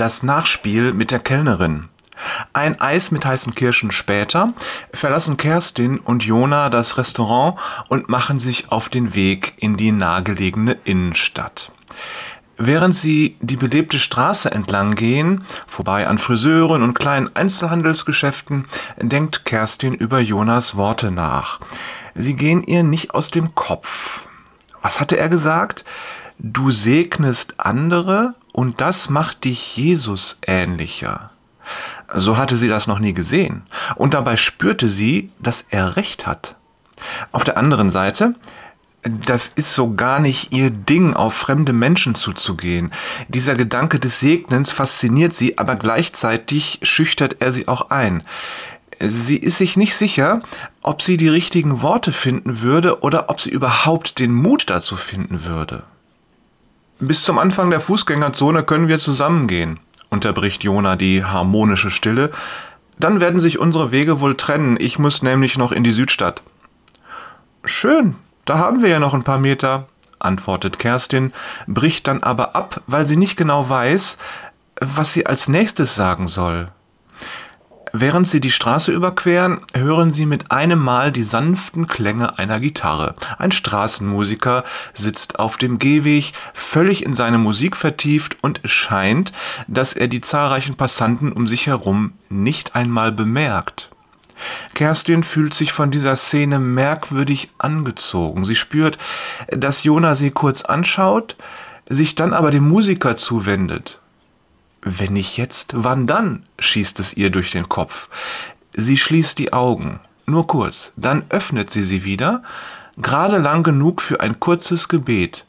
das Nachspiel mit der Kellnerin. Ein Eis mit heißen Kirschen später verlassen Kerstin und Jona das Restaurant und machen sich auf den Weg in die nahegelegene Innenstadt. Während sie die belebte Straße entlang gehen, vorbei an Friseuren und kleinen Einzelhandelsgeschäften, denkt Kerstin über Jonas Worte nach. Sie gehen ihr nicht aus dem Kopf. Was hatte er gesagt? Du segnest andere und das macht dich Jesus ähnlicher. So hatte sie das noch nie gesehen. Und dabei spürte sie, dass er recht hat. Auf der anderen Seite, das ist so gar nicht ihr Ding, auf fremde Menschen zuzugehen. Dieser Gedanke des Segnens fasziniert sie, aber gleichzeitig schüchtert er sie auch ein. Sie ist sich nicht sicher, ob sie die richtigen Worte finden würde oder ob sie überhaupt den Mut dazu finden würde. Bis zum Anfang der Fußgängerzone können wir zusammengehen, unterbricht Jona die harmonische Stille. Dann werden sich unsere Wege wohl trennen. Ich muss nämlich noch in die Südstadt. Schön, da haben wir ja noch ein paar Meter, antwortet Kerstin, bricht dann aber ab, weil sie nicht genau weiß, was sie als nächstes sagen soll. Während sie die Straße überqueren, hören sie mit einem Mal die sanften Klänge einer Gitarre. Ein Straßenmusiker sitzt auf dem Gehweg, völlig in seine Musik vertieft und es scheint, dass er die zahlreichen Passanten um sich herum nicht einmal bemerkt. Kerstin fühlt sich von dieser Szene merkwürdig angezogen. Sie spürt, dass Jona sie kurz anschaut, sich dann aber dem Musiker zuwendet. Wenn nicht jetzt, wann dann? schießt es ihr durch den Kopf. Sie schließt die Augen, nur kurz, dann öffnet sie sie wieder, gerade lang genug für ein kurzes Gebet.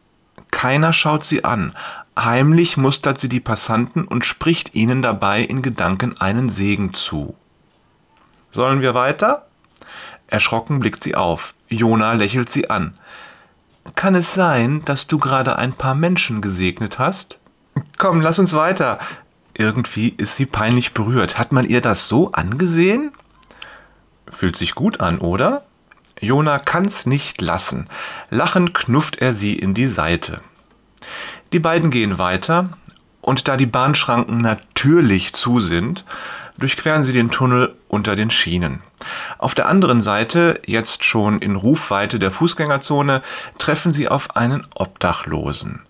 Keiner schaut sie an, heimlich mustert sie die Passanten und spricht ihnen dabei in Gedanken einen Segen zu. Sollen wir weiter? Erschrocken blickt sie auf. Jona lächelt sie an. Kann es sein, dass du gerade ein paar Menschen gesegnet hast? Komm, lass uns weiter. Irgendwie ist sie peinlich berührt. Hat man ihr das so angesehen? Fühlt sich gut an, oder? Jona kann's nicht lassen. Lachend knufft er sie in die Seite. Die beiden gehen weiter, und da die Bahnschranken natürlich zu sind, durchqueren sie den Tunnel unter den Schienen. Auf der anderen Seite, jetzt schon in Rufweite der Fußgängerzone, treffen sie auf einen Obdachlosen.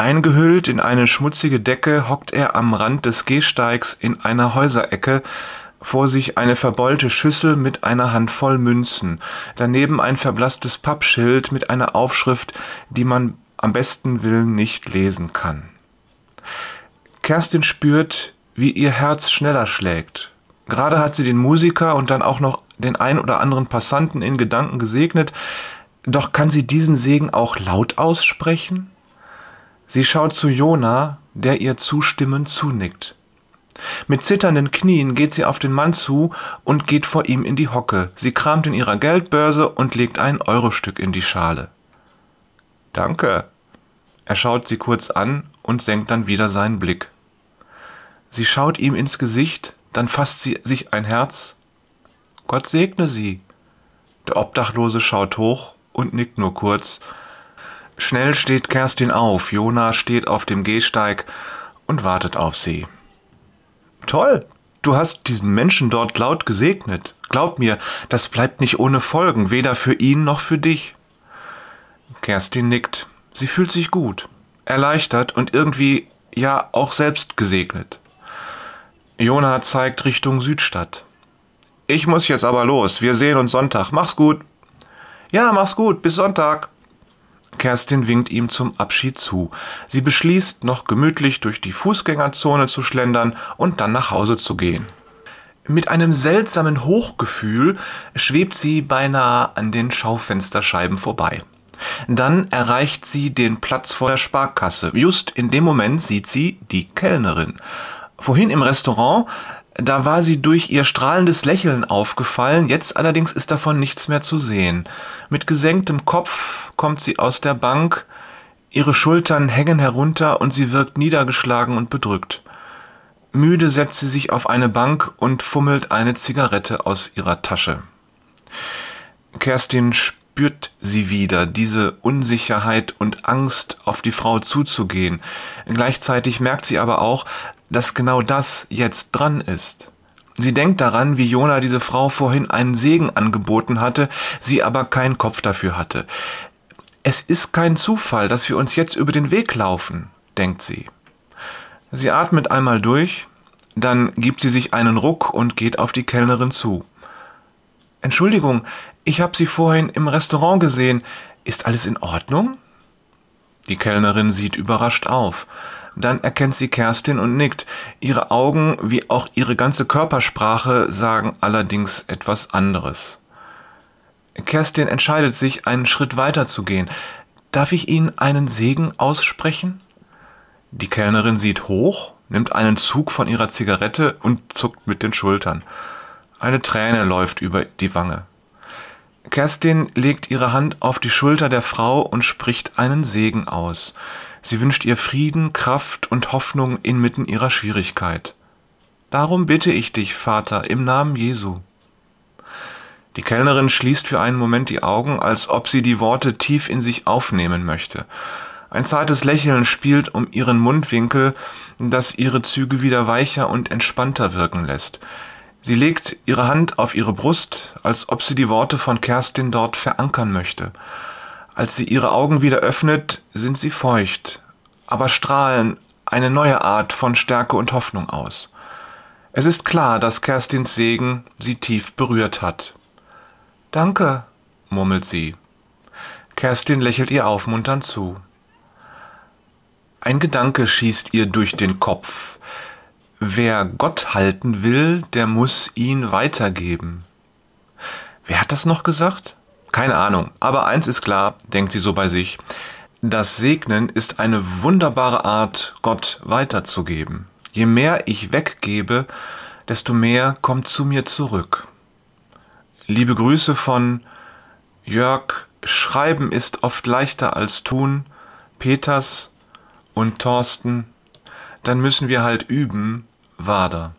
Eingehüllt in eine schmutzige Decke hockt er am Rand des Gehsteigs in einer Häuserecke, vor sich eine verbeulte Schüssel mit einer Handvoll Münzen, daneben ein verblasstes Pappschild mit einer Aufschrift, die man am besten Willen nicht lesen kann. Kerstin spürt, wie ihr Herz schneller schlägt. Gerade hat sie den Musiker und dann auch noch den ein oder anderen Passanten in Gedanken gesegnet, doch kann sie diesen Segen auch laut aussprechen? Sie schaut zu Jona, der ihr zustimmend zunickt. Mit zitternden Knien geht sie auf den Mann zu und geht vor ihm in die Hocke. Sie kramt in ihrer Geldbörse und legt ein Eurostück in die Schale. Danke. Er schaut sie kurz an und senkt dann wieder seinen Blick. Sie schaut ihm ins Gesicht, dann fasst sie sich ein Herz. Gott segne sie. Der Obdachlose schaut hoch und nickt nur kurz, Schnell steht Kerstin auf, Jona steht auf dem Gehsteig und wartet auf sie. Toll, du hast diesen Menschen dort laut gesegnet. Glaub mir, das bleibt nicht ohne Folgen, weder für ihn noch für dich. Kerstin nickt. Sie fühlt sich gut, erleichtert und irgendwie ja auch selbst gesegnet. Jona zeigt Richtung Südstadt. Ich muss jetzt aber los. Wir sehen uns Sonntag. Mach's gut. Ja, mach's gut. Bis Sonntag. Kerstin winkt ihm zum Abschied zu. Sie beschließt, noch gemütlich durch die Fußgängerzone zu schlendern und dann nach Hause zu gehen. Mit einem seltsamen Hochgefühl schwebt sie beinahe an den Schaufensterscheiben vorbei. Dann erreicht sie den Platz vor der Sparkasse. Just in dem Moment sieht sie die Kellnerin. Vorhin im Restaurant da war sie durch ihr strahlendes Lächeln aufgefallen, jetzt allerdings ist davon nichts mehr zu sehen. Mit gesenktem Kopf kommt sie aus der Bank, ihre Schultern hängen herunter und sie wirkt niedergeschlagen und bedrückt. Müde setzt sie sich auf eine Bank und fummelt eine Zigarette aus ihrer Tasche. Kerstin spürt sie wieder, diese Unsicherheit und Angst, auf die Frau zuzugehen. Gleichzeitig merkt sie aber auch, dass genau das jetzt dran ist. Sie denkt daran, wie Jona diese Frau vorhin einen Segen angeboten hatte, sie aber keinen Kopf dafür hatte. Es ist kein Zufall, dass wir uns jetzt über den Weg laufen, denkt sie. Sie atmet einmal durch, dann gibt sie sich einen Ruck und geht auf die Kellnerin zu. Entschuldigung, ich habe Sie vorhin im Restaurant gesehen. Ist alles in Ordnung? Die Kellnerin sieht überrascht auf. Dann erkennt sie Kerstin und nickt. Ihre Augen wie auch ihre ganze Körpersprache sagen allerdings etwas anderes. Kerstin entscheidet sich, einen Schritt weiter zu gehen. Darf ich Ihnen einen Segen aussprechen? Die Kellnerin sieht hoch, nimmt einen Zug von ihrer Zigarette und zuckt mit den Schultern. Eine Träne läuft über die Wange. Kerstin legt ihre Hand auf die Schulter der Frau und spricht einen Segen aus. Sie wünscht ihr Frieden, Kraft und Hoffnung inmitten ihrer Schwierigkeit. Darum bitte ich dich, Vater, im Namen Jesu. Die Kellnerin schließt für einen Moment die Augen, als ob sie die Worte tief in sich aufnehmen möchte. Ein zartes Lächeln spielt um ihren Mundwinkel, das ihre Züge wieder weicher und entspannter wirken lässt. Sie legt ihre Hand auf ihre Brust, als ob sie die Worte von Kerstin dort verankern möchte. Als sie ihre Augen wieder öffnet, sind sie feucht, aber strahlen eine neue Art von Stärke und Hoffnung aus. Es ist klar, dass Kerstins Segen sie tief berührt hat. Danke, murmelt sie. Kerstin lächelt ihr aufmunternd zu. Ein Gedanke schießt ihr durch den Kopf. Wer Gott halten will, der muss ihn weitergeben. Wer hat das noch gesagt? Keine Ahnung, aber eins ist klar, denkt sie so bei sich. Das Segnen ist eine wunderbare Art, Gott weiterzugeben. Je mehr ich weggebe, desto mehr kommt zu mir zurück. Liebe Grüße von Jörg, Schreiben ist oft leichter als tun, Peters und Thorsten, dann müssen wir halt üben, Wader.